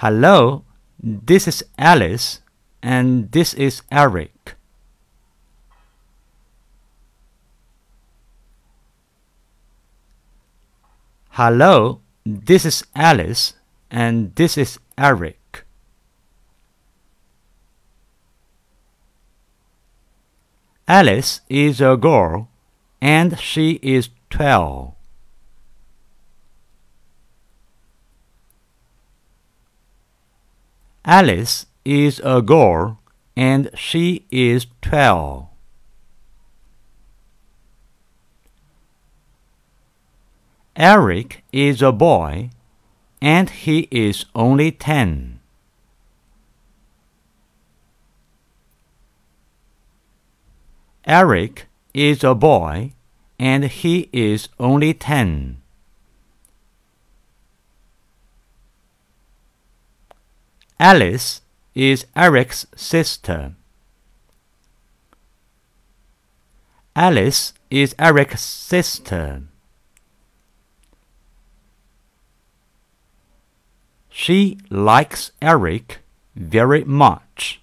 Hello, this is Alice, and this is Eric. Hello, this is Alice, and this is Eric. Alice is a girl, and she is twelve. Alice is a girl, and she is twelve. Eric is a boy, and he is only ten. Eric is a boy, and he is only ten. Alice is Eric's sister. Alice is Eric's sister. She likes Eric very much.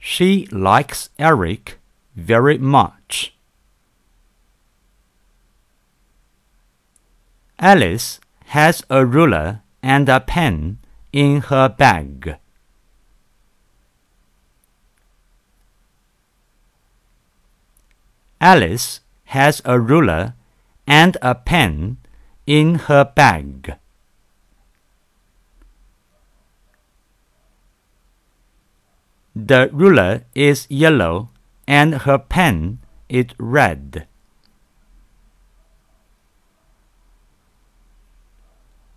She likes Eric very much. Alice has a ruler and a pen in her bag. Alice has a ruler and a pen in her bag. The ruler is yellow and her pen is red.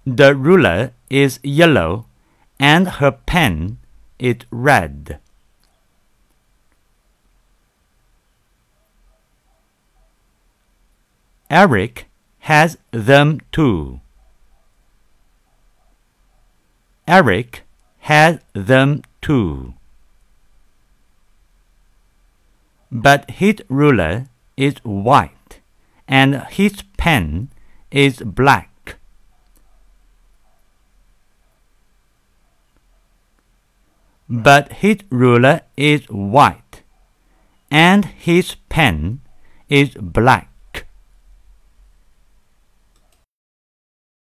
The ruler is yellow and her pen is red. Eric has them too. Eric has them too. But his ruler is white and his pen is black. But his ruler is white and his pen is black.